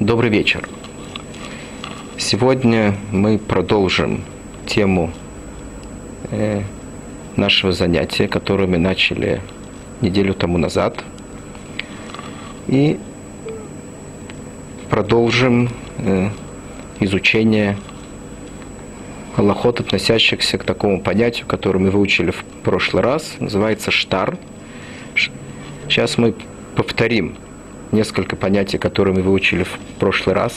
Добрый вечер. Сегодня мы продолжим тему э, нашего занятия, которое мы начали неделю тому назад. И продолжим э, изучение аллахот, относящихся к такому понятию, которое мы выучили в прошлый раз, называется штар. Сейчас мы повторим несколько понятий, которые мы выучили в прошлый раз.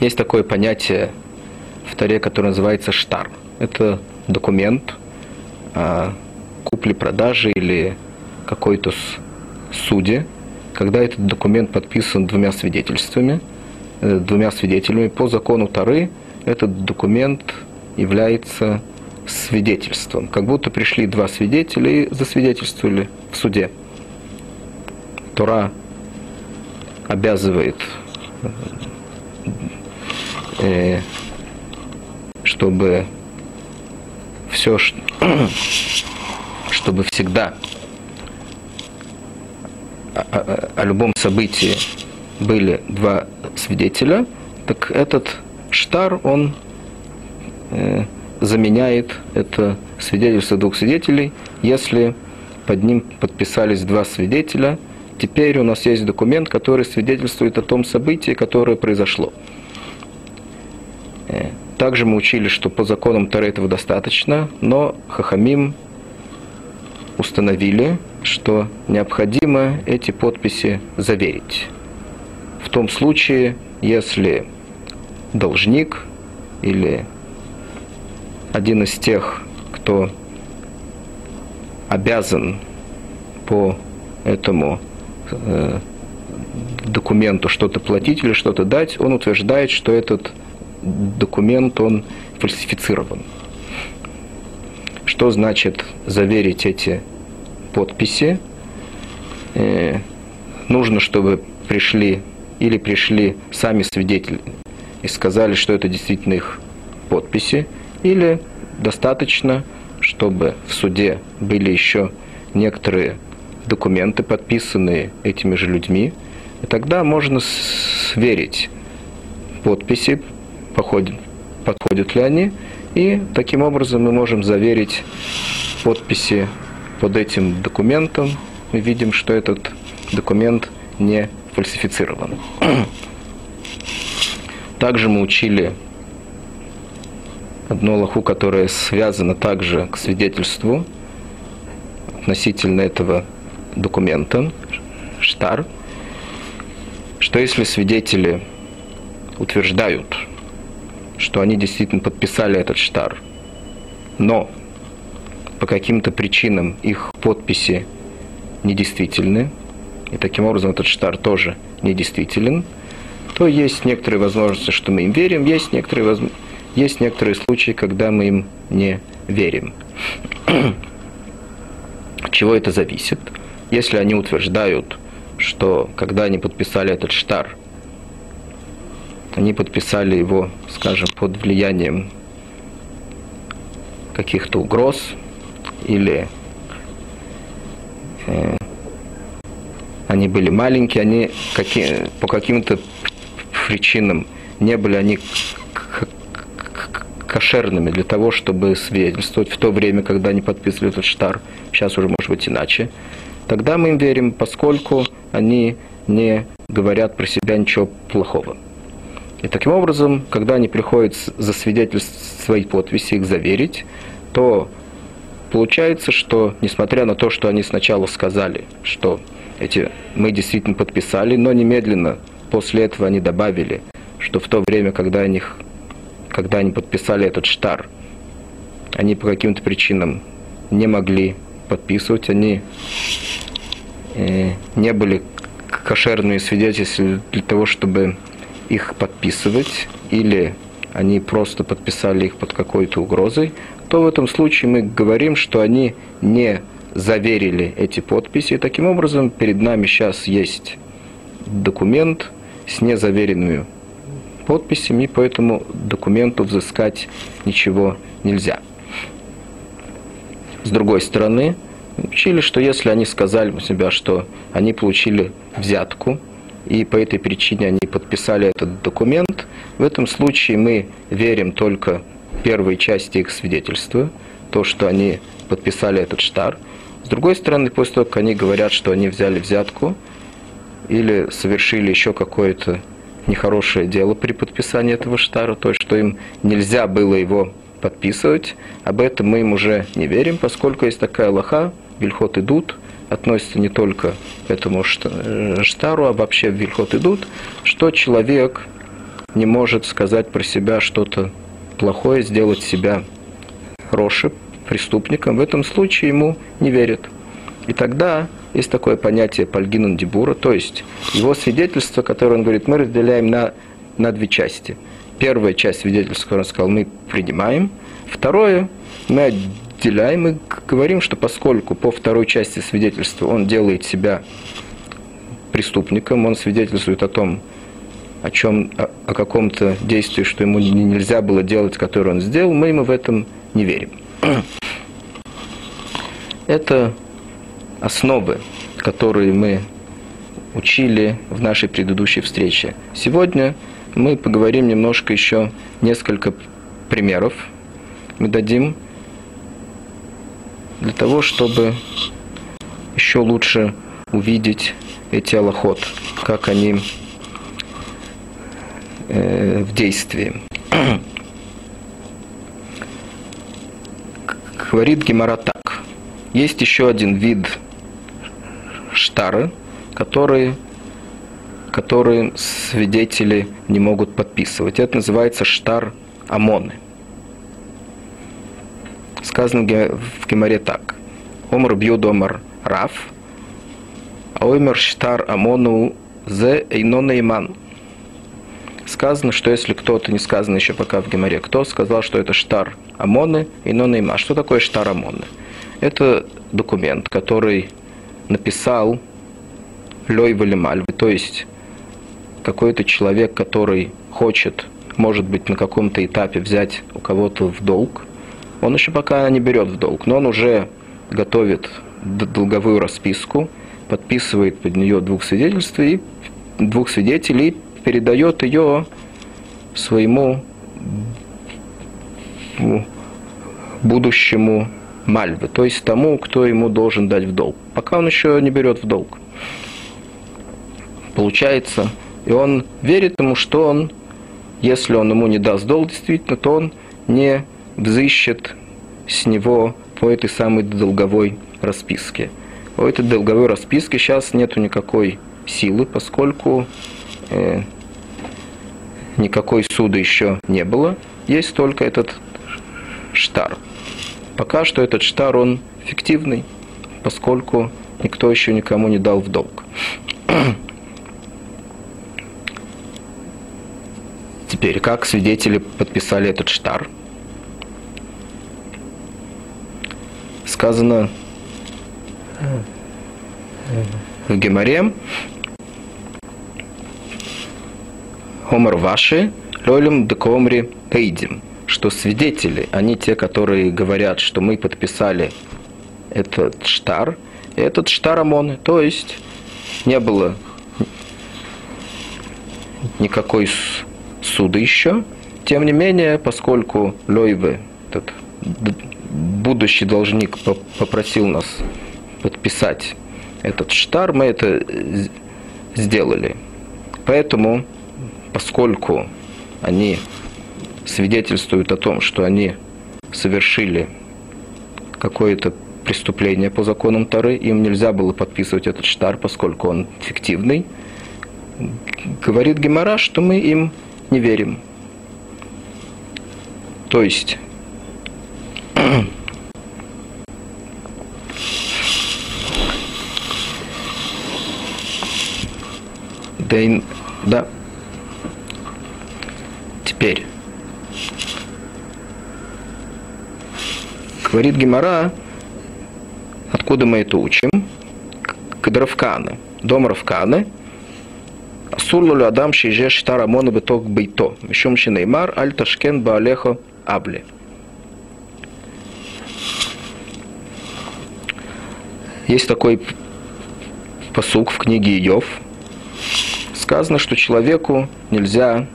Есть такое понятие в Таре, которое называется штар. Это документ о купле-продаже или какой-то суде, когда этот документ подписан двумя свидетельствами, э, двумя свидетелями. По закону Тары этот документ является свидетельством. Как будто пришли два свидетеля и засвидетельствовали в суде. Тора обязывает, э, чтобы все, чтобы всегда о, о, о любом событии были два свидетеля, так этот штар, он э, заменяет это свидетельство двух свидетелей, если под ним подписались два свидетеля – Теперь у нас есть документ, который свидетельствует о том событии, которое произошло. Э, также мы учили, что по законам Тары этого достаточно, но Хахамим установили, что необходимо эти подписи заверить. В том случае, если должник или один из тех, кто обязан по этому документу что-то платить или что-то дать, он утверждает, что этот документ, он фальсифицирован. Что значит заверить эти подписи? Э, нужно, чтобы пришли или пришли сами свидетели и сказали, что это действительно их подписи, или достаточно, чтобы в суде были еще некоторые документы, подписанные этими же людьми, и тогда можно сверить подписи, походят, подходят ли они, и таким образом мы можем заверить подписи под этим документом. Мы видим, что этот документ не фальсифицирован. Также мы учили одну лоху, которая связана также к свидетельству относительно этого документа, штар, что если свидетели утверждают, что они действительно подписали этот штар, но по каким-то причинам их подписи недействительны, и таким образом этот штар тоже недействителен, то есть некоторые возможности, что мы им верим, есть некоторые, воз... есть некоторые случаи, когда мы им не верим. От чего это зависит? Если они утверждают, что когда они подписали этот штар, они подписали его, скажем, под влиянием каких-то угроз или э, они были маленькие, они какие, по каким-то причинам не были они кошерными для того, чтобы свидетельствовать в то время, когда они подписывали этот штар. Сейчас уже может быть иначе тогда мы им верим, поскольку они не говорят про себя ничего плохого. И таким образом, когда они приходят засвидетельствовать свои подписи, их заверить, то получается, что несмотря на то, что они сначала сказали, что эти мы действительно подписали, но немедленно после этого они добавили, что в то время, когда они, когда они подписали этот штар, они по каким-то причинам не могли подписывать, они э, не были кошерные свидетельства для того, чтобы их подписывать, или они просто подписали их под какой-то угрозой, то в этом случае мы говорим, что они не заверили эти подписи. И таким образом, перед нами сейчас есть документ с незаверенными подписями, по этому документу взыскать ничего нельзя. С другой стороны, учили, что если они сказали у себя, что они получили взятку, и по этой причине они подписали этот документ. В этом случае мы верим только первой части их свидетельства, то, что они подписали этот штар. С другой стороны, после того, как они говорят, что они взяли взятку или совершили еще какое-то нехорошее дело при подписании этого штара, то что им нельзя было его подписывать, об этом мы им уже не верим, поскольку есть такая лоха, вильхот идут, относится не только к этому э, штару, а вообще в вильхот идут, что человек не может сказать про себя что-то плохое, сделать себя роши, преступником, в этом случае ему не верят. И тогда есть такое понятие пальгинун дебура, то есть его свидетельство, которое он говорит, мы разделяем на, на две части. Первая часть свидетельства, которое он сказал, мы принимаем. Второе, мы отделяем и говорим, что поскольку по второй части свидетельства он делает себя преступником, он свидетельствует о том, о чем, о, о каком-то действии, что ему нельзя было делать, которое он сделал, мы ему в этом не верим. Это основы, которые мы учили в нашей предыдущей встрече. Сегодня мы поговорим немножко еще несколько примеров. Мы дадим для того, чтобы еще лучше увидеть эти аллоход, как они э, в действии. Говорит Гемора так. Есть еще один вид штары, которые, которые свидетели не могут подписывать. Это называется штар ОМОНы. Сказано в Геморе так. Омар бьют омар раф, а омар штар ОМОНу зе эйнона иман сказано, что если кто-то, не сказано еще пока в Геморе, кто сказал, что это штар Амоны и Нонейма. Что такое штар Амоны? Это документ, который написал Лей Валимальвы, то есть какой-то человек, который хочет, может быть, на каком-то этапе взять у кого-то в долг, он еще пока не берет в долг, но он уже готовит долговую расписку, подписывает под нее двух свидетельств и двух свидетелей передает ее своему будущему мальве, то есть тому, кто ему должен дать в долг. Пока он еще не берет в долг. Получается, и он верит ему, что он, если он ему не даст долг действительно, то он не взыщет с него по этой самой долговой расписке. У этой долговой расписки сейчас нету никакой силы, поскольку э, никакой суды еще не было, есть только этот штар. Пока что этот штар, он фиктивный, поскольку никто еще никому не дал в долг. Теперь, как свидетели подписали этот штар? Сказано в Геморе, Хомар ваши, лолим декомри пейдим, что свидетели, они те, которые говорят, что мы подписали этот штар, этот штар ОМОН, то есть не было никакой суда еще. Тем не менее, поскольку Лойве, этот будущий должник, попросил нас подписать этот штар, мы это сделали. Поэтому поскольку они свидетельствуют о том, что они совершили какое-то преступление по законам Тары, им нельзя было подписывать этот штар, поскольку он фиктивный. Говорит Гемора, что мы им не верим. То есть да, да, Теперь. Говорит Гемора, откуда мы это учим? Кадравканы. Дом Равканы. Асурлу адам шиже штар амона беток бейто. Мишум шинеймар аль ташкен баалехо абли. Есть такой посук в книге Иов, сказано, что человеку нельзя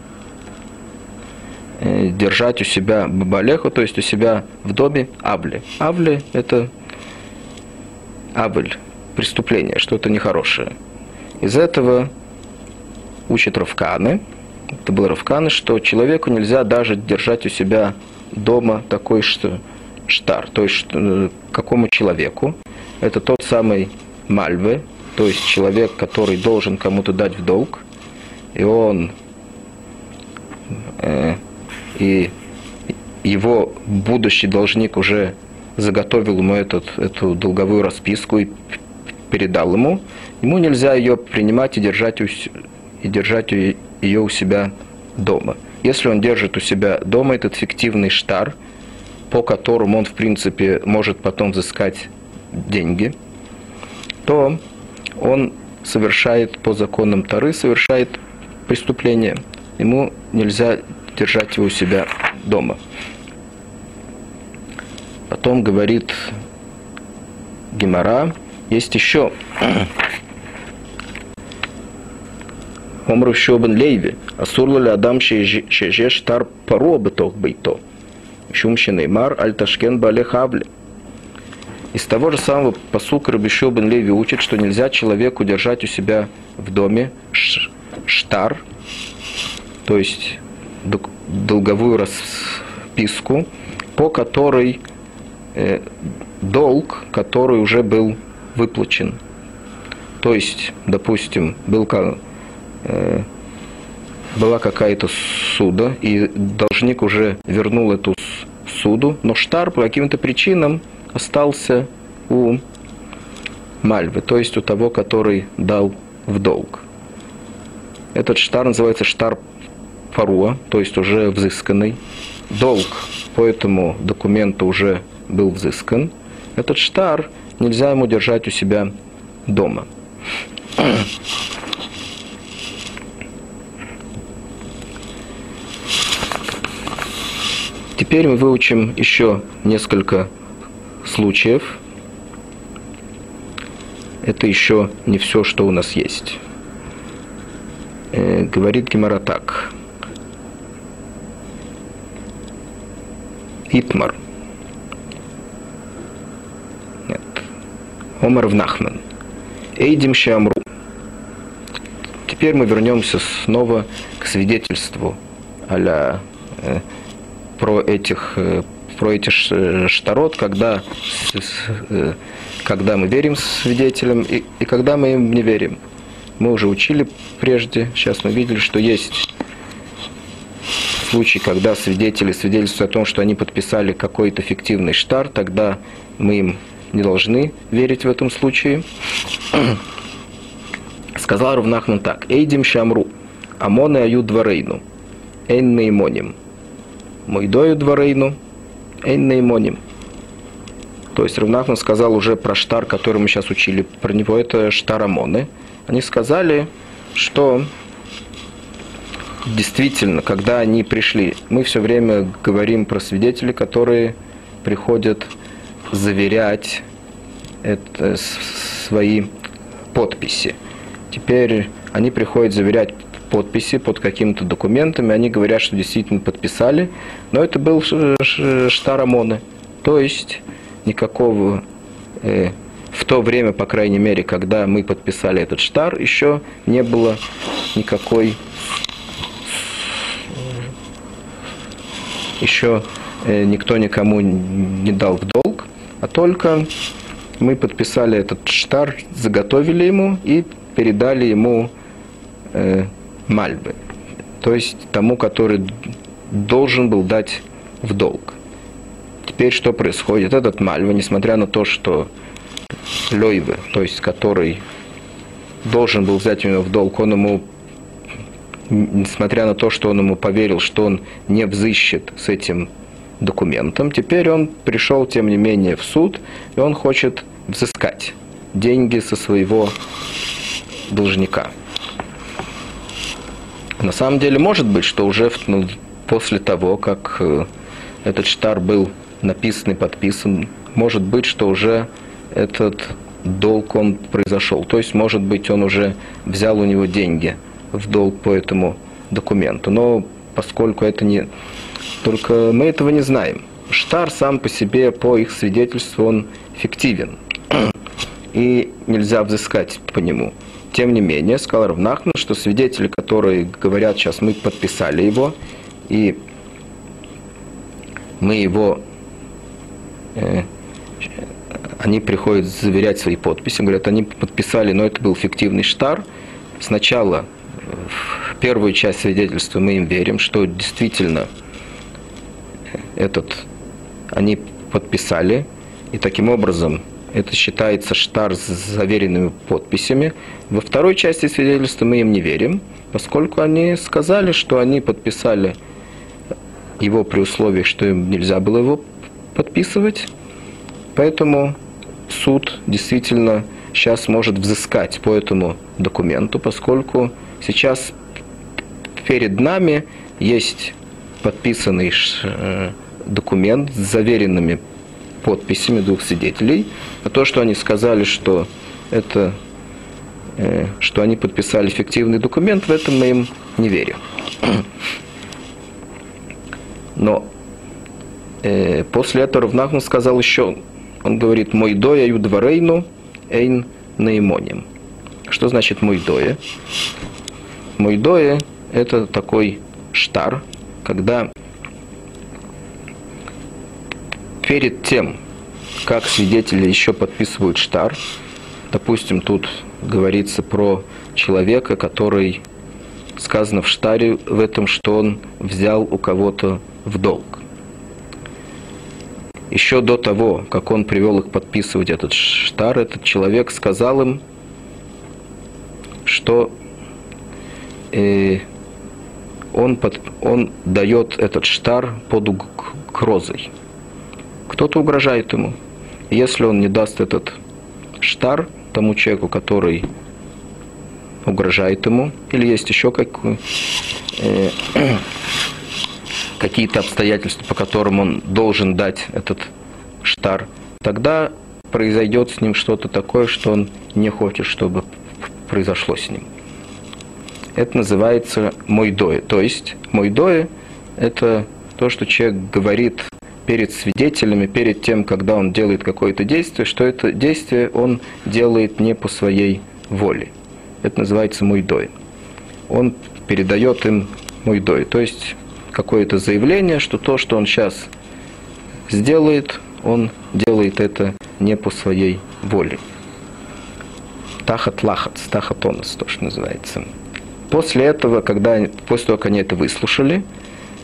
э, держать у себя бабалеху, то есть у себя в доме авли. Авли – это авль, преступление, что-то нехорошее. Из этого учат Равканы, это был Равканы, что человеку нельзя даже держать у себя дома такой что штар, то есть э, какому человеку. Это тот самый мальвы, то есть человек, который должен кому-то дать в долг, и он э, и его будущий должник уже заготовил ему этот, эту долговую расписку и передал ему, ему нельзя ее принимать и держать, у, и держать ее у себя дома. Если он держит у себя дома этот фиктивный штар, по которому он, в принципе, может потом взыскать деньги, то он совершает по законам Тары, совершает преступление. Ему нельзя держать его у себя дома. Потом говорит Гимара, есть еще Омру Шобен Лейви, Асурла ли Адам Шежеш Тар Паро Бетох Бейто, Шумщиный Мар Аль Ташкен Бале Хавли. Из того же самого посука Рабишо бен Леви учит, что нельзя человеку держать у себя в доме штар, то есть долговую расписку, по которой э, долг, который уже был выплачен. То есть, допустим, был, была какая-то суда, и должник уже вернул эту суду, но штар по каким-то причинам остался у Мальвы, то есть у того, который дал в долг. Этот штар называется штар Фаруа, то есть уже взысканный. Долг по этому документу уже был взыскан. Этот штар нельзя ему держать у себя дома. Теперь мы выучим еще несколько случаев это еще не все, что у нас есть. Э, говорит Гемора так. Итмар. Нет. Омар в Нахман. Эйдим Шамру. Теперь мы вернемся снова к свидетельству а э, про этих э, про эти э, штарот, когда, э, когда мы верим свидетелям и, и когда мы им не верим. Мы уже учили прежде, сейчас мы видели, что есть случай, когда свидетели свидетельствуют о том, что они подписали какой-то фиктивный штар, тогда мы им не должны верить в этом случае. Сказал Равнахман так. Эйдим шамру, амоны аю дворейну, эйн наимоним. Мойдою дворейну, Эйн То есть Равнахман сказал уже про штар, который мы сейчас учили про него, это штар Амоны. Они сказали, что действительно, когда они пришли, мы все время говорим про свидетелей, которые приходят заверять это, свои подписи. Теперь они приходят заверять подписи под какими-то документами, они говорят, что действительно подписали, но это был штар ОМОНа. То есть никакого, э, в то время, по крайней мере, когда мы подписали этот штар, еще не было никакой, еще э, никто никому не дал в долг, а только мы подписали этот штар, заготовили ему и передали ему э, мальбы, то есть тому, который должен был дать в долг. Теперь что происходит? Этот мальва, несмотря на то, что Лойве, то есть который должен был взять у него в долг, он ему, несмотря на то, что он ему поверил, что он не взыщет с этим документом, теперь он пришел, тем не менее, в суд, и он хочет взыскать деньги со своего должника. На самом деле, может быть, что уже ну, после того, как э, этот штар был написан и подписан, может быть, что уже этот долг он произошел. То есть, может быть, он уже взял у него деньги в долг по этому документу. Но поскольку это не... Только мы этого не знаем. Штар сам по себе, по их свидетельству, он фиктивен. И нельзя взыскать по нему. Тем не менее, сказал Равнахман, что свидетели, которые говорят, сейчас мы подписали его, и мы его, э, они приходят заверять свои подписи, говорят, они подписали, но это был фиктивный штар. Сначала в первую часть свидетельства мы им верим, что действительно этот они подписали, и таким образом это считается штар с заверенными подписями. Во второй части свидетельства мы им не верим, поскольку они сказали, что они подписали его при условии, что им нельзя было его подписывать. Поэтому суд действительно сейчас может взыскать по этому документу, поскольку сейчас перед нами есть подписанный э, документ с заверенными подписями двух свидетелей. А то, что они сказали, что это э, что они подписали фиктивный документ, в этом мы им не верим. Но э, после этого Равнахман сказал еще, он говорит, мой доя юдварейну эйн наимоним. Что значит мой доя? Мой доя это такой штар, когда перед тем, как свидетели еще подписывают штар, допустим, тут говорится про человека, который сказано в штаре в этом, что он взял у кого-то в долг. Еще до того, как он привел их подписывать этот штар, этот человек сказал им, что э, он, под, он дает этот штар под угрозой. Кто-то угрожает ему. Если он не даст этот штар тому человеку, который угрожает ему, или есть еще как, э, какие-то обстоятельства, по которым он должен дать этот штар, тогда произойдет с ним что-то такое, что он не хочет, чтобы произошло с ним. Это называется мойдое. То есть мойдое – это то, что человек говорит перед свидетелями, перед тем, когда он делает какое-то действие, что это действие он делает не по своей воле. Это называется мойдой. Он передает им мойдой. То есть какое-то заявление, что то, что он сейчас сделает, он делает это не по своей воле. Тахат лахат, тахат онос, то, что называется. После этого, когда, после того, как они это выслушали,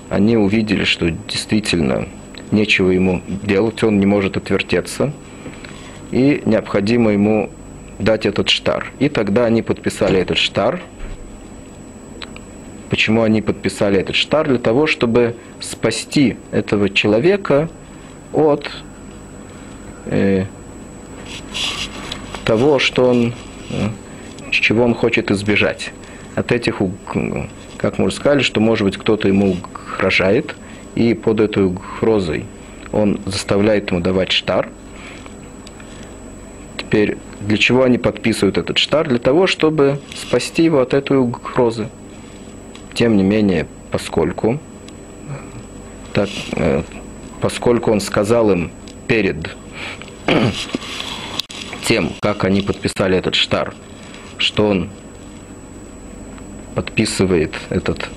они увидели, что действительно нечего ему делать, он не может отвертеться, и необходимо ему дать этот штар. И тогда они подписали этот штар – Почему они подписали этот штар? Для того, чтобы спасти этого человека от э, того, что он, э, чего он хочет избежать. От этих, как мы уже сказали, что, может быть, кто-то ему угрожает, и под этой угрозой он заставляет ему давать штар. Теперь, для чего они подписывают этот штар? Для того, чтобы спасти его от этой угрозы. Тем не менее, поскольку, так, э, поскольку он сказал им перед тем, как они подписали этот штар, что он подписывает этот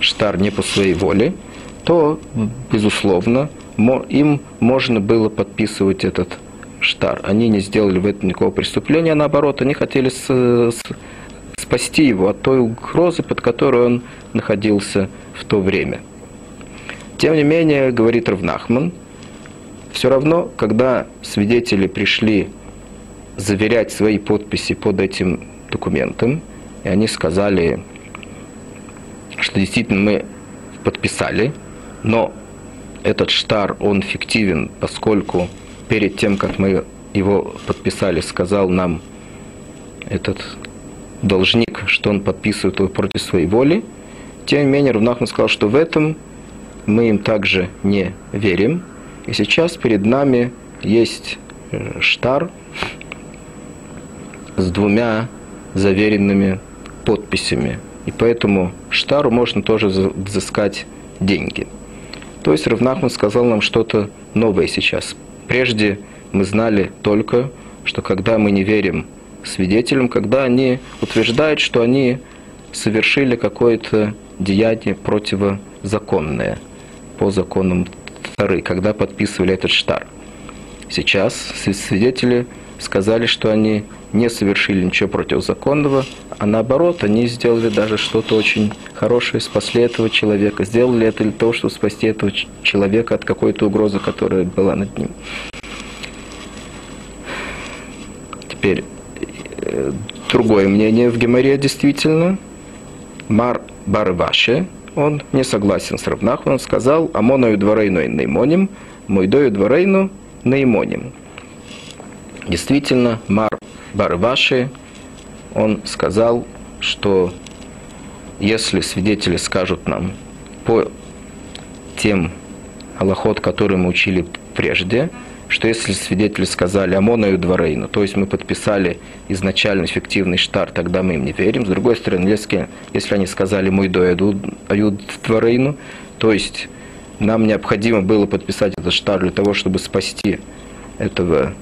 штар не по своей воле, то, безусловно, им можно было подписывать этот штар. Они не сделали в этом никакого преступления, а наоборот, они хотели спасти его от той угрозы, под которой он находился в то время. Тем не менее, говорит Равнахман, все равно, когда свидетели пришли заверять свои подписи под этим документом, и они сказали, что действительно мы подписали, но этот штар, он фиктивен, поскольку перед тем, как мы его подписали, сказал нам этот должник, что он подписывает его против своей воли. Тем не менее, Равнахман сказал, что в этом мы им также не верим. И сейчас перед нами есть э, штар с двумя заверенными подписями и поэтому штару можно тоже взыскать деньги. То есть Равнахман сказал нам что-то новое сейчас. Прежде мы знали только, что когда мы не верим свидетелям, когда они утверждают, что они совершили какое-то деяние противозаконное по законам Тары, когда подписывали этот штар. Сейчас свидетели сказали, что они не совершили ничего противозаконного, а наоборот, они сделали даже что-то очень хорошее, спасли этого человека, сделали это для того, чтобы спасти этого человека от какой-то угрозы, которая была над ним. Теперь э, другое мнение в Геморе действительно. Мар Барваше, он не согласен с Равнахом, он сказал, Амоною дворейну и наимоним, Мойдою дворейну наимоним. Действительно, Мар Барваши, он сказал, что если свидетели скажут нам по тем аллахот, которые мы учили прежде, что если свидетели сказали Амоною дворейну, то есть мы подписали изначально эффективный штар, тогда мы им не верим. С другой стороны, если, если они сказали мой доеду ают дворейну, то есть нам необходимо было подписать этот штар для того, чтобы спасти этого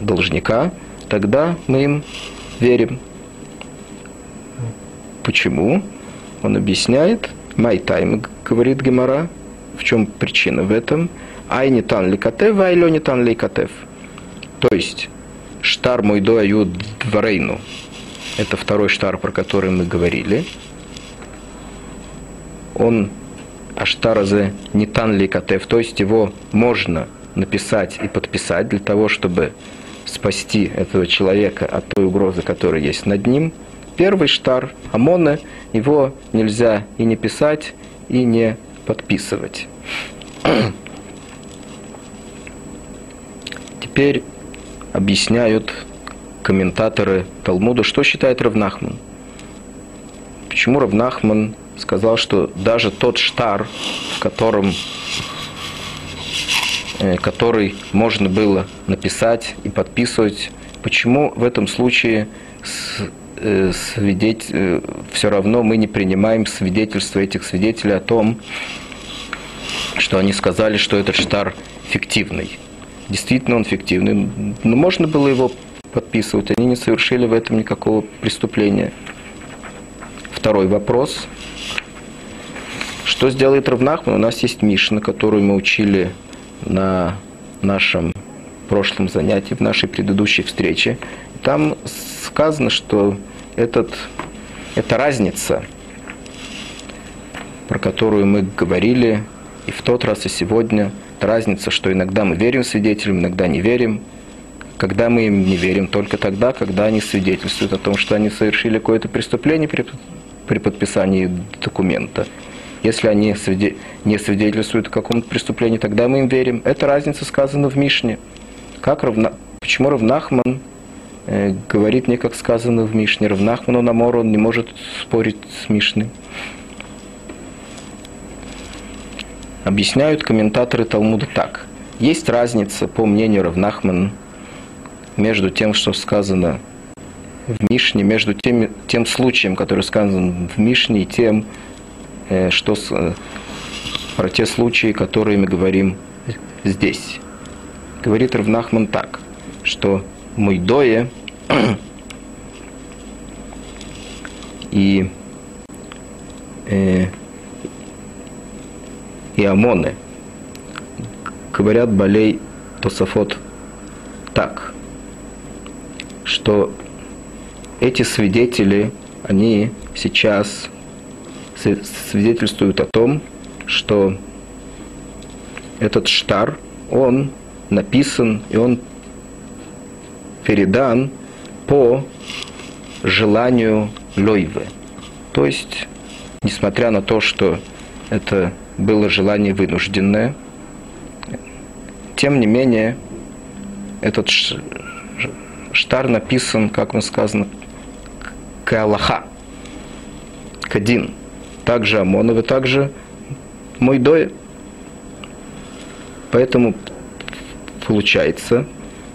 должника, тогда мы им верим. Почему? Он объясняет, май тайм, говорит Гемора, в чем причина в этом? Ай не тан ликатев, ай лё не тан ликатев. То есть, штар мой до аю дворейну. Это второй штар, про который мы говорили. Он аштаразе не тан ликатев, то есть его можно написать и подписать для того, чтобы спасти этого человека от той угрозы, которая есть над ним. Первый штар Амона, его нельзя и не писать, и не подписывать. Теперь объясняют комментаторы Талмуда, что считает Равнахман. Почему Равнахман сказал, что даже тот штар, в котором который можно было написать и подписывать. Почему в этом случае э, свидетель, э, все равно мы не принимаем свидетельства этих свидетелей о том, что они сказали, что этот штар фиктивный. Действительно он фиктивный, но можно было его подписывать, они не совершили в этом никакого преступления. Второй вопрос. Что сделает Равнахман? У нас есть Мишна, которую мы учили на нашем прошлом занятии, в нашей предыдущей встрече. Там сказано, что этот, эта разница, про которую мы говорили и в тот раз, и сегодня, это разница, что иногда мы верим свидетелям, иногда не верим. Когда мы им не верим, только тогда, когда они свидетельствуют о том, что они совершили какое-то преступление при, при подписании документа. Если они не свидетельствуют о каком-то преступлении, тогда мы им верим. Эта разница сказана в Мишне. Как равна... Почему Равнахман э, говорит не как сказано в Мишне? Равнахману Намору он не может спорить с Мишной. Объясняют комментаторы Талмуда так. Есть разница, по мнению Равнахмана, между тем, что сказано в Мишне, между тем, тем случаем, который сказан в Мишне, и тем, что с, э, про те случаи, которые мы говорим здесь. Говорит Равнахман так, что Муйдое и, э, и Амоны говорят Балей Тософот так, что эти свидетели, они сейчас свидетельствуют о том, что этот штар, он написан и он передан по желанию Лойвы. То есть, несмотря на то, что это было желание вынужденное, тем не менее, этот штар написан, как он сказано, к Аллаха, к один – также Амонов и также Мойдоя. Поэтому получается,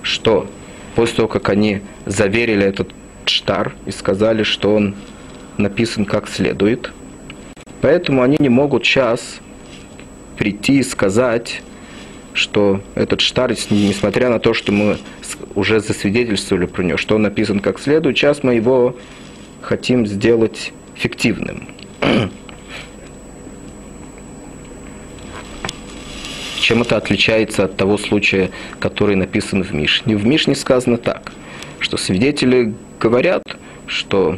что после того, как они заверили этот штар и сказали, что он написан как следует. Поэтому они не могут сейчас прийти и сказать, что этот штар, несмотря на то, что мы уже засвидетельствовали про него, что он написан как следует, сейчас мы его хотим сделать фиктивным. Чем это отличается от того случая, который написан в Мишне? В Мишне сказано так, что свидетели говорят, что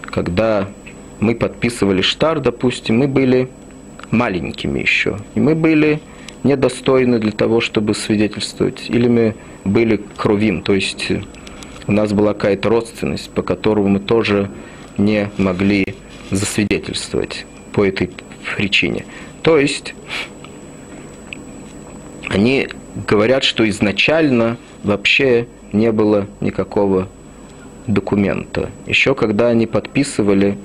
когда мы подписывали штар, допустим, мы были маленькими еще, и мы были недостойны для того, чтобы свидетельствовать, или мы были кровим, то есть у нас была какая-то родственность, по которому мы тоже не могли засвидетельствовать по этой причине. То есть они говорят, что изначально вообще не было никакого документа. Еще когда они подписывали,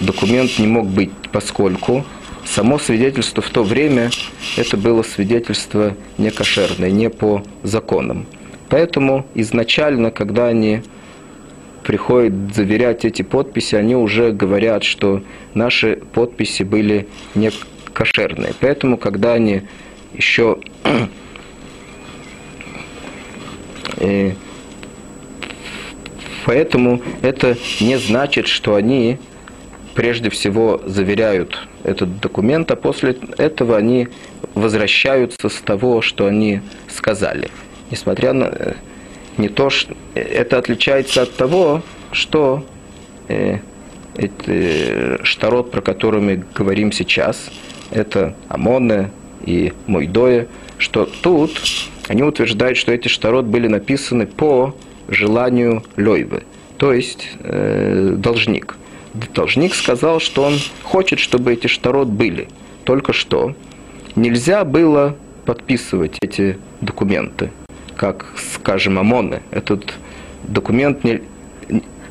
документ не мог быть, поскольку само свидетельство в то время это было свидетельство не кошерное, не по законам. Поэтому изначально, когда они приходят заверять эти подписи, они уже говорят, что наши подписи были не кошерные. Поэтому, когда они еще э, Поэтому это не значит, что они прежде всего заверяют этот документ, а после этого они возвращаются с того, что они сказали. Несмотря на э, не то, что это отличается от того, что э, э, штарот, про который мы говорим сейчас, это Амоне и Мойдоя, что тут они утверждают, что эти штарот были написаны по желанию Лойвы, то есть э, должник. Должник сказал, что он хочет, чтобы эти штарот были. Только что нельзя было подписывать эти документы, как, скажем, ОМОНы. Этот документ не,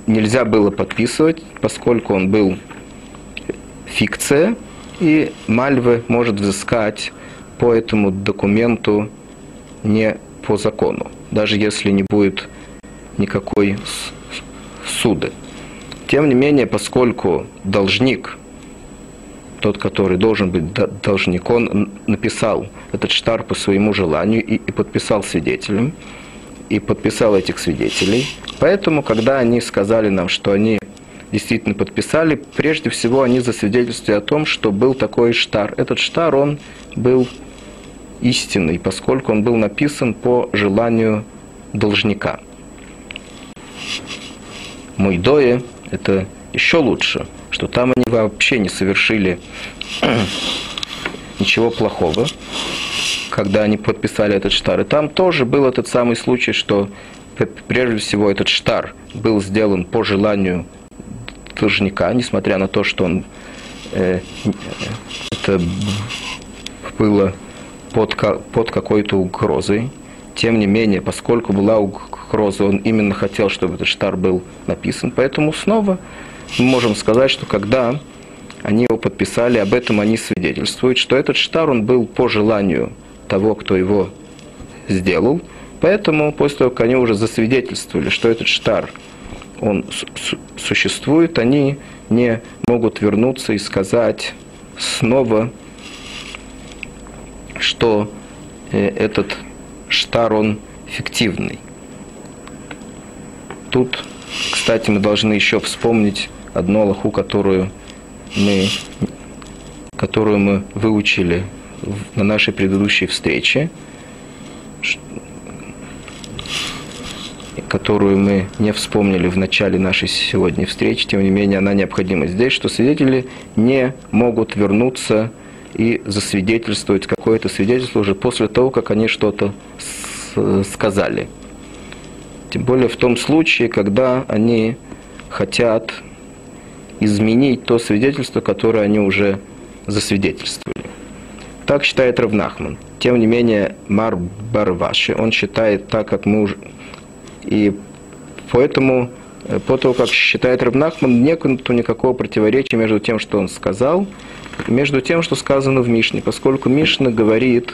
нельзя было подписывать, поскольку он был фикция, и Мальвы может взыскать по этому документу не по закону, даже если не будет никакой суды. Тем не менее, поскольку должник, тот, который должен быть должник, он написал этот штар по своему желанию и, и подписал свидетелем, и подписал этих свидетелей. Поэтому, когда они сказали нам, что они действительно подписали, прежде всего они засвидетельствовали о том, что был такой штар. Этот штар, он был истинный, поскольку он был написан по желанию должника. Мойдое – это еще лучше, что там они вообще не совершили ничего плохого, когда они подписали этот штар. И там тоже был этот самый случай, что прежде всего этот штар был сделан по желанию должника, несмотря на то, что он э, это было под, под какой-то угрозой. Тем не менее, поскольку была угроза, он именно хотел, чтобы этот штар был написан. Поэтому снова мы можем сказать, что когда они его подписали, об этом они свидетельствуют, что этот штар, он был по желанию того, кто его сделал. Поэтому после того, как они уже засвидетельствовали, что этот штар, он существует, они не могут вернуться и сказать снова, что э, этот штар, он фиктивный. Тут, кстати, мы должны еще вспомнить одну Аллаху, которую мы, которую мы выучили на нашей предыдущей встрече, которую мы не вспомнили в начале нашей сегодняшней встречи, тем не менее она необходима здесь, что свидетели не могут вернуться и засвидетельствовать какое-то свидетельство уже после того, как они что-то сказали. Тем более в том случае, когда они хотят изменить то свидетельство, которое они уже засвидетельствовали. Так считает Равнахман. Тем не менее, Мар Барваши, он считает так, как мы уже... И поэтому, э, по тому, как считает Равнахман, нет никакого противоречия между тем, что он сказал, между тем, что сказано в Мишне, поскольку Мишна говорит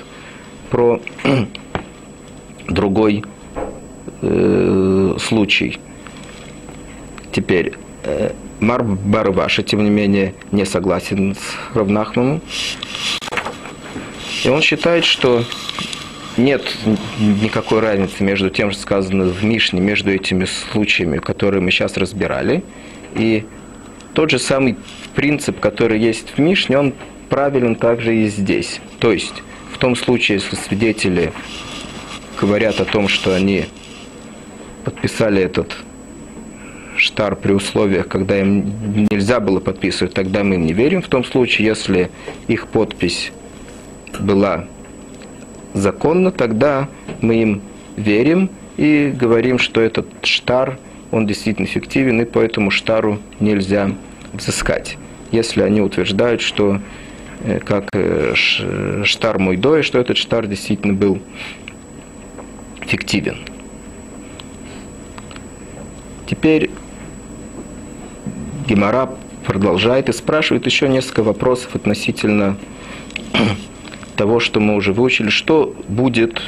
про другой э, случай. Теперь, э, Мар Барваша, тем не менее, не согласен с Равнахманом. И он считает, что нет никакой разницы между тем, что сказано в Мишне, между этими случаями, которые мы сейчас разбирали, и тот же самый принцип, который есть в Мишне, он правилен также и здесь. То есть, в том случае, если свидетели говорят о том, что они подписали этот штар при условиях, когда им нельзя было подписывать, тогда мы им не верим. В том случае, если их подпись была законна, тогда мы им верим и говорим, что этот штар, он действительно эффективен, и по этому штару нельзя взыскать. Если они утверждают, что э, как э, штар Мойдоя, что этот штар действительно был эффективен. Теперь Гемора продолжает и спрашивает еще несколько вопросов относительно того, что мы уже выучили. Что будет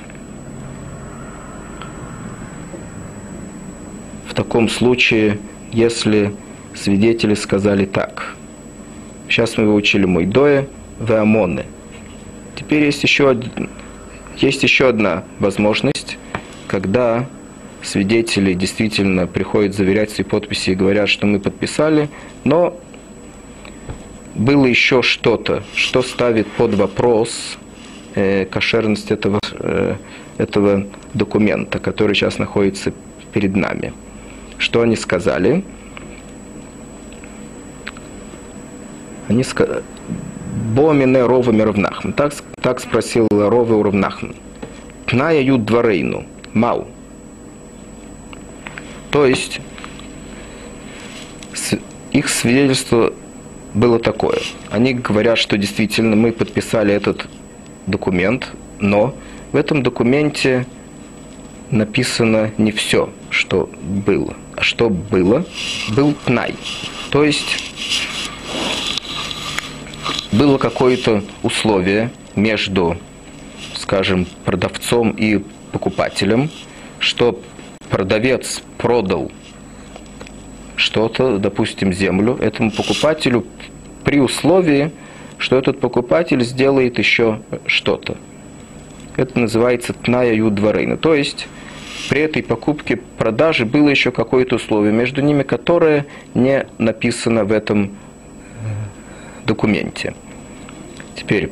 в таком случае, если свидетели сказали так? Сейчас мы выучили Мойдоя, Веамоны. Теперь есть еще, есть еще одна возможность, когда свидетели действительно приходят заверять свои подписи и говорят, что мы подписали, но было еще что-то, что ставит под вопрос э, кошерность этого, э, этого документа, который сейчас находится перед нами. Что они сказали? Они сказали, Бомине Рова Мировнахм. Так, так спросил Рова Уравнахм. Пная ют дворейну. Мау. То есть их свидетельство было такое. Они говорят, что действительно мы подписали этот документ, но в этом документе написано не все, что было. А что было, был тнай. То есть было какое-то условие между, скажем, продавцом и покупателем, что продавец продал что-то, допустим, землю этому покупателю при условии, что этот покупатель сделает еще что-то. Это называется тная юдварейна. То есть при этой покупке продаже было еще какое-то условие между ними, которое не написано в этом э, документе. Теперь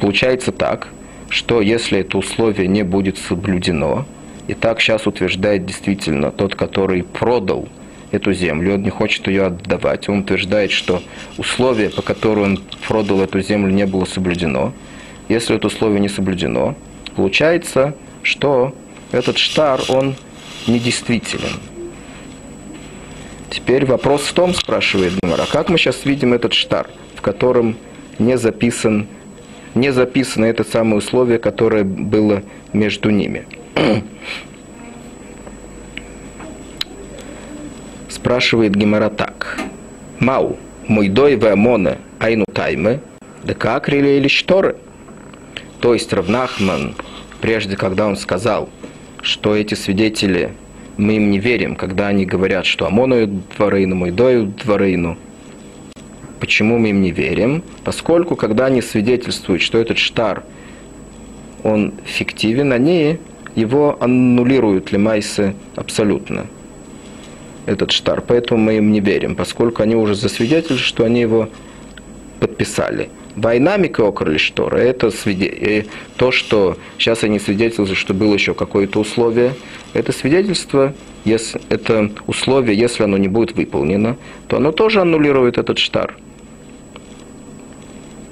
получается так, что если это условие не будет соблюдено, и так сейчас утверждает действительно тот, который продал эту землю, он не хочет ее отдавать. Он утверждает, что условие, по которому он продал эту землю, не было соблюдено. Если это условие не соблюдено, получается, что этот штар, он недействителен. Теперь вопрос в том, спрашивает Гмара, как мы сейчас видим этот штар, в котором не записан, не записано это самое условие, которое было между ними. Спрашивает Гемора так. Мау, мой дой веамоне айну тайме, да как рели или шторы? То есть Равнахман, прежде когда он сказал, что эти свидетели, мы им не верим, когда они говорят, что Амону дворейну, мой дою дворейну. Почему мы им не верим? Поскольку, когда они свидетельствуют, что этот штар, он фиктивен, они его аннулируют лемайсы абсолютно, этот штар. Поэтому мы им не верим, поскольку они уже засвидетельствовали, что они его подписали. Войнамика окрыли штора, это свиде... то, что сейчас они свидетельствуют, что было еще какое-то условие, это свидетельство, если это условие, если оно не будет выполнено, то оно тоже аннулирует этот штар.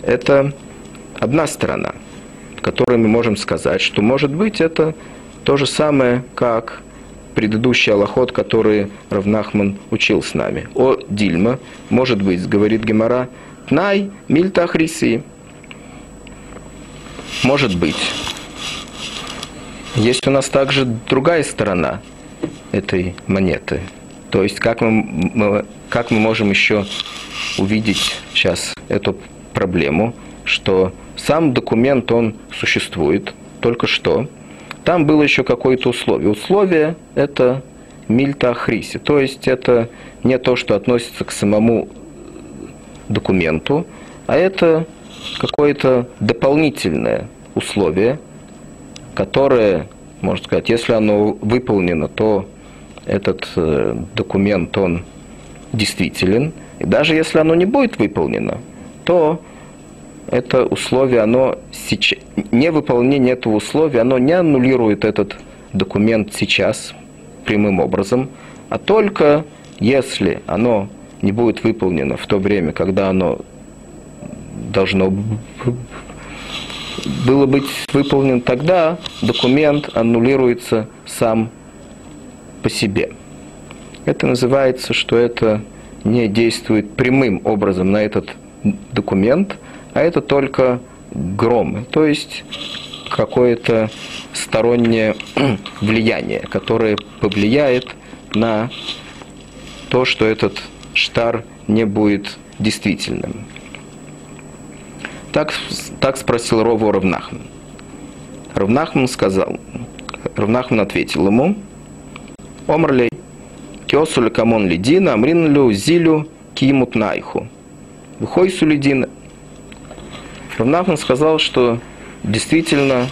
Это одна сторона, которой мы можем сказать, что может быть это то же самое, как предыдущий аллахот, который Равнахман учил с нами. О Дильма, может быть, говорит Гемора, Тнай мильта хриси. Может быть. Есть у нас также другая сторона этой монеты. То есть как мы, мы, как мы можем еще увидеть сейчас эту проблему, что сам документ, он существует, только что там было еще какое-то условие. Условие – это мильта хриси. То есть это не то, что относится к самому документу, а это какое-то дополнительное условие, которое, можно сказать, если оно выполнено, то этот э, документ, он действителен. И даже если оно не будет выполнено, то это условие, оно сейчас, невыполнение этого условия, оно не аннулирует этот документ сейчас прямым образом, а только если оно не будет выполнено в то время, когда оно должно было быть выполнено, тогда документ аннулируется сам по себе. Это называется, что это не действует прямым образом на этот документ, а это только гром, то есть какое-то стороннее влияние, которое повлияет на то, что этот штар не будет действительным. Так, так спросил Рову Равнахман. Равнахман сказал, Равнахман ответил ему, Омрлей, киосу камон лидина, амрин лю зилю кимут найху. Выхой сулидина. Равнахман сказал, что действительно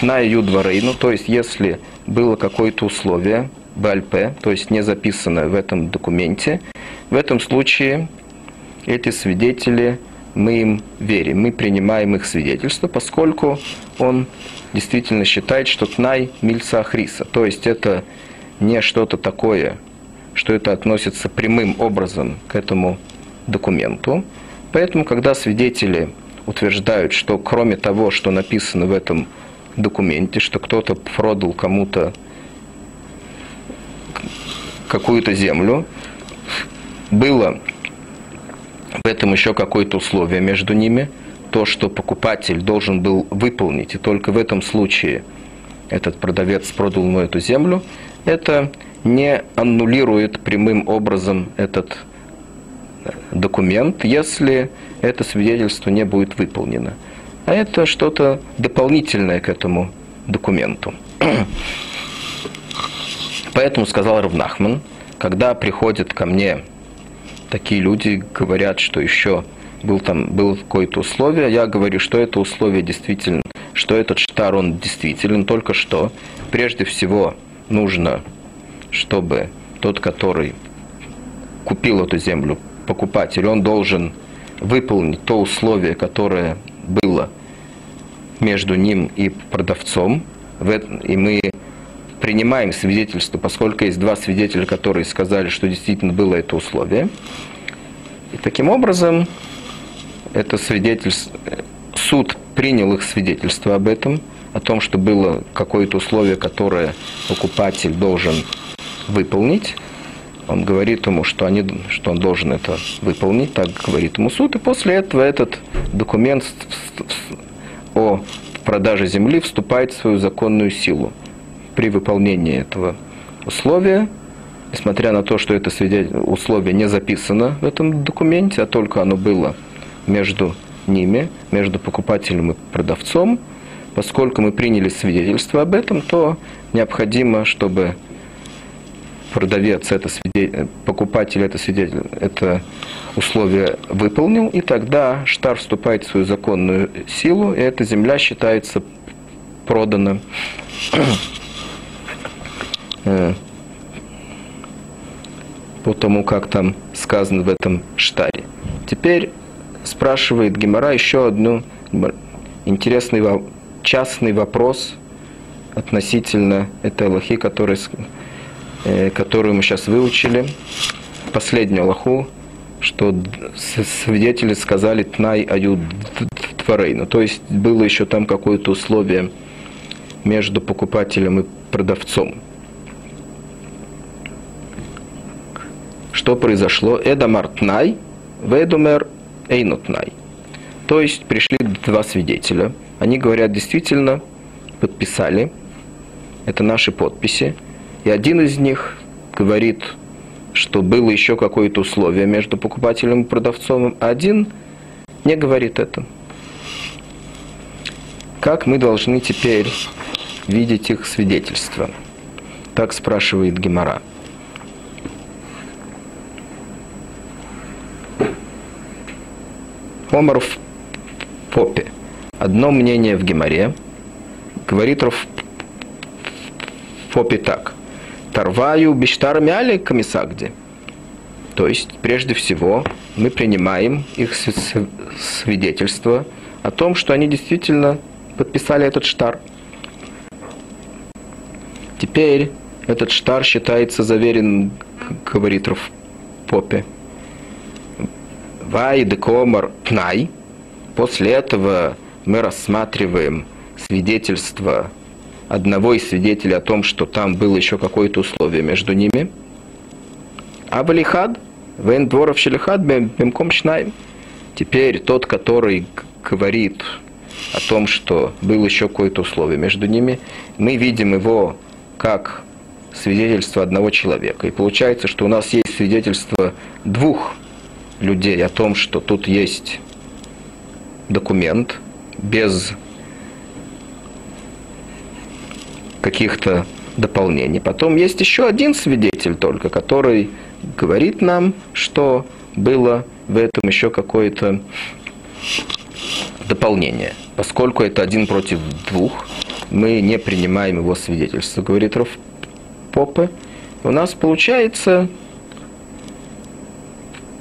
на юдварейну, то есть если было какое-то условие, БЛП, то есть не записанное в этом документе, в этом случае эти свидетели, мы им верим, мы принимаем их свидетельство, поскольку он действительно считает, что Тнай Мильца Хриса, то есть это не что-то такое, что это относится прямым образом к этому документу. Поэтому, когда свидетели утверждают, что кроме того, что написано в этом документе, что кто-то продал кому-то какую-то землю, было в этом еще какое-то условие между ними, то, что покупатель должен был выполнить, и только в этом случае этот продавец продал ему эту землю, это не аннулирует прямым образом этот документ, если это свидетельство не будет выполнено. А это что-то дополнительное к этому документу. Поэтому сказал Равнахман, когда приходят ко мне такие люди, говорят, что еще был там было какое-то условие, я говорю, что это условие действительно, что этот штар, он действителен, только что прежде всего нужно, чтобы тот, который купил эту землю, покупатель, он должен выполнить то условие, которое было между ним и продавцом, и мы принимаем свидетельство, поскольку есть два свидетеля, которые сказали, что действительно было это условие. И таким образом, это свидетельство, суд принял их свидетельство об этом, о том, что было какое-то условие, которое покупатель должен выполнить. Он говорит ему, что, они, что он должен это выполнить, так говорит ему суд, и после этого этот документ о продаже земли вступает в свою законную силу. При выполнении этого условия, несмотря на то, что это условие не записано в этом документе, а только оно было между ними, между покупателем и продавцом, поскольку мы приняли свидетельство об этом, то необходимо, чтобы продавец это свидетель, покупатель это свидетель, это условие выполнил, и тогда штар вступает в свою законную силу, и эта земля считается продана э, по тому, как там сказано в этом штаре. Теперь спрашивает Гемора еще одну интересный частный вопрос относительно этой лохи, который которую мы сейчас выучили, последнюю Аллаху, что свидетели сказали «тнай аю тварейну». То есть было еще там какое-то условие между покупателем и продавцом. Что произошло? Эдамар тнай, ведумер эйнутнай. То есть пришли два свидетеля. Они говорят, действительно, подписали. Это наши подписи. И один из них говорит, что было еще какое-то условие между покупателем и продавцом, а один не говорит это. Как мы должны теперь видеть их свидетельства? Так спрашивает Гемора. Омар в попе. Одно мнение в Геморе. Говорит Ров в попе так – Тарваю биштар мяли комиссагде. То есть, прежде всего, мы принимаем их свидетельство о том, что они действительно подписали этот штар. Теперь этот штар считается заверен, говорит Ров Попе. Вай декомар пнай. После этого мы рассматриваем свидетельство одного из свидетелей о том, что там было еще какое-то условие между ними. Абалихад, вен дворов шелихад, бемком шнайм. Теперь тот, который говорит о том, что было еще какое-то условие между ними, мы видим его как свидетельство одного человека. И получается, что у нас есть свидетельство двух людей о том, что тут есть документ без каких-то дополнений. Потом есть еще один свидетель только, который говорит нам, что было в этом еще какое-то дополнение. Поскольку это один против двух, мы не принимаем его свидетельство, говорит Раф Попе. У нас получается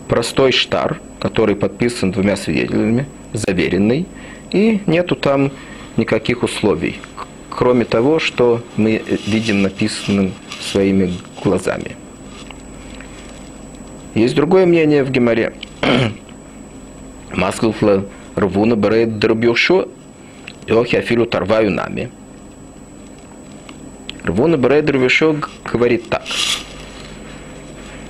простой штар, который подписан двумя свидетелями, заверенный, и нету там никаких условий кроме того, что мы видим написанным своими глазами. Есть другое мнение в Геморе. Маскулфла рвуна берет дробьешо, охи афилу тарваю нами. Рвуна берет говорит так.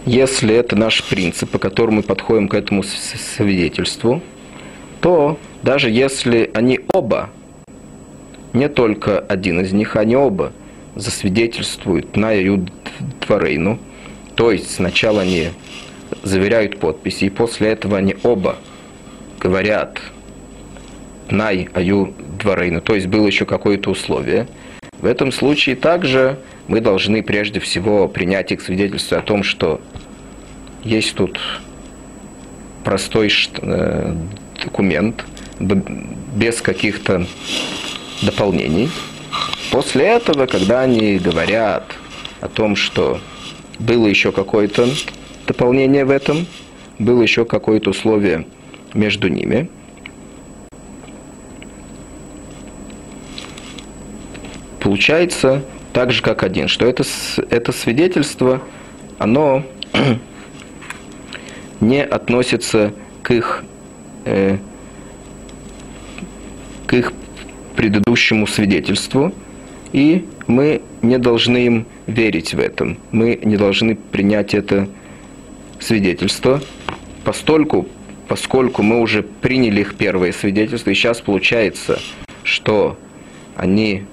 Если это наш принцип, по которому мы подходим к этому свидетельству, то даже если они оба не только один из них, они оба засвидетельствуют на Юд Дварейну. То есть сначала они заверяют подписи, и после этого они оба говорят Най Аю Дварейну, то есть было еще какое-то условие. В этом случае также мы должны прежде всего принять их свидетельство о том, что есть тут простой э, документ, без каких-то дополнений. После этого, когда они говорят о том, что было еще какое-то дополнение в этом, было еще какое-то условие между ними, получается так же, как один, что это, это свидетельство, оно не относится к их, э, к их предыдущему свидетельству, и мы не должны им верить в этом. Мы не должны принять это свидетельство, постольку, поскольку мы уже приняли их первое свидетельство, и сейчас получается, что они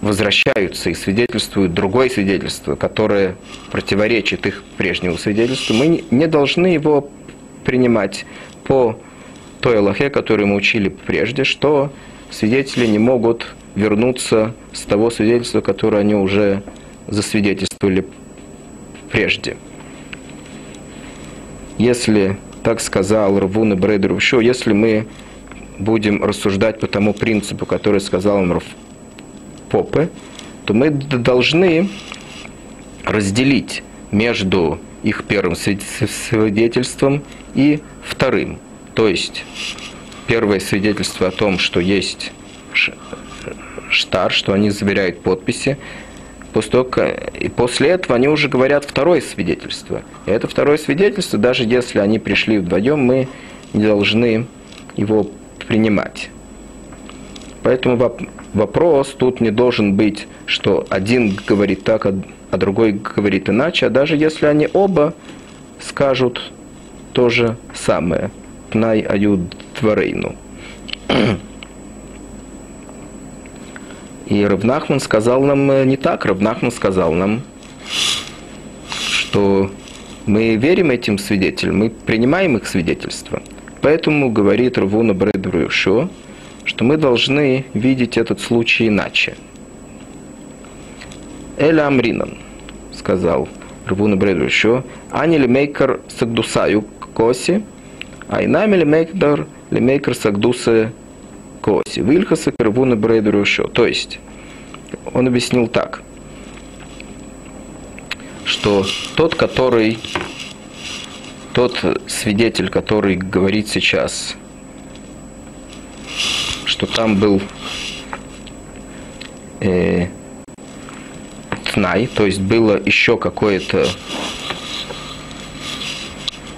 возвращаются и свидетельствуют другое свидетельство, которое противоречит их прежнему свидетельству, мы не должны его принимать по той Аллахе, которую мы учили прежде, что свидетели не могут вернуться с того свидетельства, которое они уже засвидетельствовали прежде. Если, так сказал Равун и Брейдер еще, если мы будем рассуждать по тому принципу, который сказал им Попе, то мы должны разделить между их первым свидетельством и вторым – то есть первое свидетельство о том, что есть штар, что они заверяют подписи, того, и после этого они уже говорят второе свидетельство. И это второе свидетельство, даже если они пришли вдвоем, мы не должны его принимать. Поэтому вопрос тут не должен быть, что один говорит так, а, а другой говорит иначе, а даже если они оба скажут то же самое – пнай аю тварейну. И Равнахман сказал нам э, не так. Равнахман сказал нам, что мы верим этим свидетелям, мы принимаем их свидетельства. Поэтому говорит Равуна Брэдбрюшо, что мы должны видеть этот случай иначе. Эля Амринан, сказал Равуна Брэдбрюшо, Анили Мейкер Сагдусаю Коси, А инами лемейкдар лемейкер сагдуса коси. Вильхаса карвуна брейдеру еще. То есть, он объяснил так, что тот, который, тот свидетель, который говорит сейчас, что там был э, тнай, то есть было еще какое-то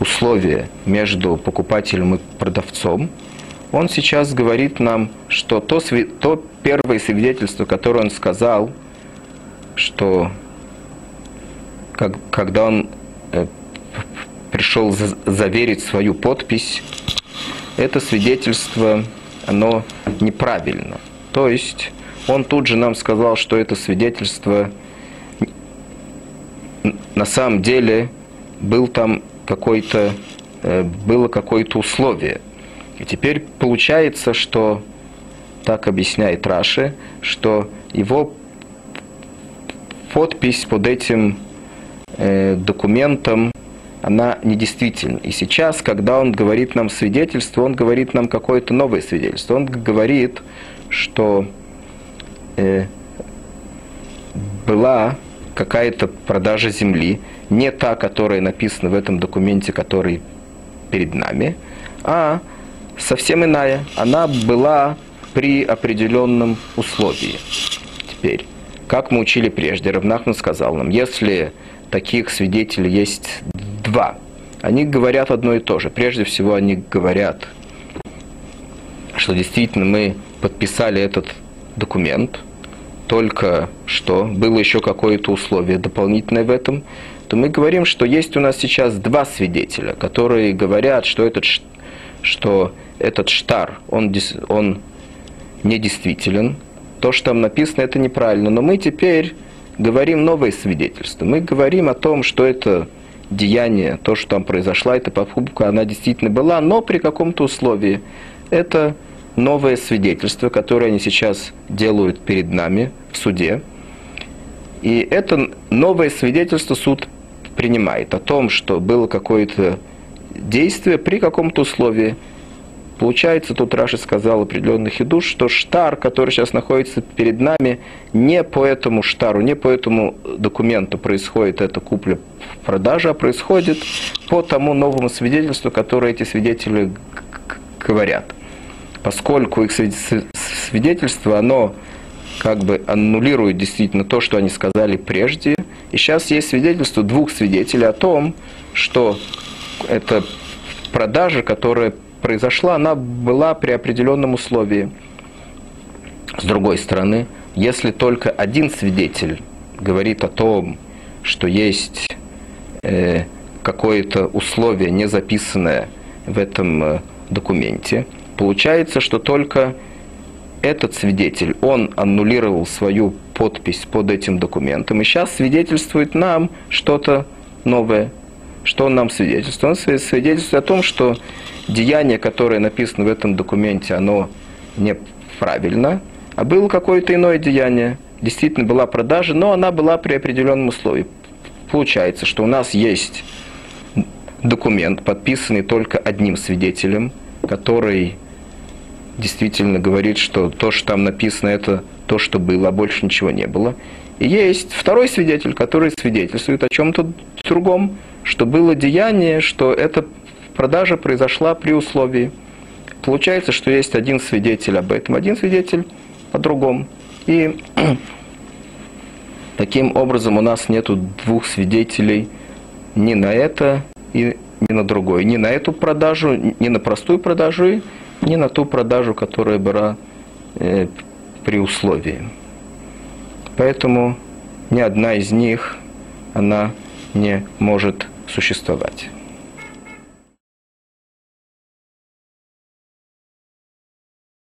условие между покупателем и продавцом, он сейчас говорит нам, что то, то первое свидетельство, которое он сказал, что как, когда он э, пришел за, заверить свою подпись, это свидетельство, оно неправильно. То есть он тут же нам сказал, что это свидетельство на самом деле был там какой-то, э, было какое-то условие. И теперь получается, что, так объясняет Раши, что его подпись под этим э, документом, она недействительна. И сейчас, когда он говорит нам свидетельство, он говорит нам какое-то новое свидетельство. Он говорит, что э, была какая-то продажа земли, не та, которая написана в этом документе, который перед нами, а совсем иная. Она была при определенном условии. Теперь, как мы учили прежде, Равнахман сказал нам, если таких свидетелей есть два, они говорят одно и то же. Прежде всего, они говорят, что действительно мы подписали этот документ – только что было еще какое-то условие дополнительное в этом, то мы говорим, что есть у нас сейчас два свидетеля, которые говорят, что этот, что этот штар, он, он недействителен. То, что там написано, это неправильно. Но мы теперь говорим новое свидетельство. Мы говорим о том, что это деяние, то, что там произошло, эта покупка, она действительно была, но при каком-то условии. Это новое свидетельство, которое они сейчас делают перед нами в суде. И это новое свидетельство суд принимает о том, что было какое-то действие при каком-то условии. Получается, тут Раши сказал определенный хидуш, что штар, который сейчас находится перед нами, не по этому штару, не по этому документу происходит эта купля-продажа, а происходит по тому новому свидетельству, которое эти свидетели говорят поскольку их свидетельство, оно как бы аннулирует действительно то, что они сказали прежде. И сейчас есть свидетельство двух свидетелей о том, что эта продажа, которая произошла, она была при определенном условии. С другой стороны, если только один свидетель говорит о том, что есть э, какое-то условие, не записанное в этом э, документе, Получается, что только этот свидетель, он аннулировал свою подпись под этим документом, и сейчас свидетельствует нам что-то новое. Что он нам свидетельствует? Он свидетельствует о том, что деяние, которое написано в этом документе, оно неправильно, а было какое-то иное деяние. Действительно была продажа, но она была при определенном условии. Получается, что у нас есть документ, подписанный только одним свидетелем, который действительно говорит, что то, что там написано, это то, что было, больше ничего не было. И есть второй свидетель, который свидетельствует о чем-то другом, что было деяние, что эта продажа произошла при условии. Получается, что есть один свидетель об этом, один свидетель о другом. И таким образом у нас нет двух свидетелей ни на это и ни на другой. Ни на эту продажу, ни на простую продажу, ни на ту продажу, которая была э, при условии. Поэтому ни одна из них, она не может существовать.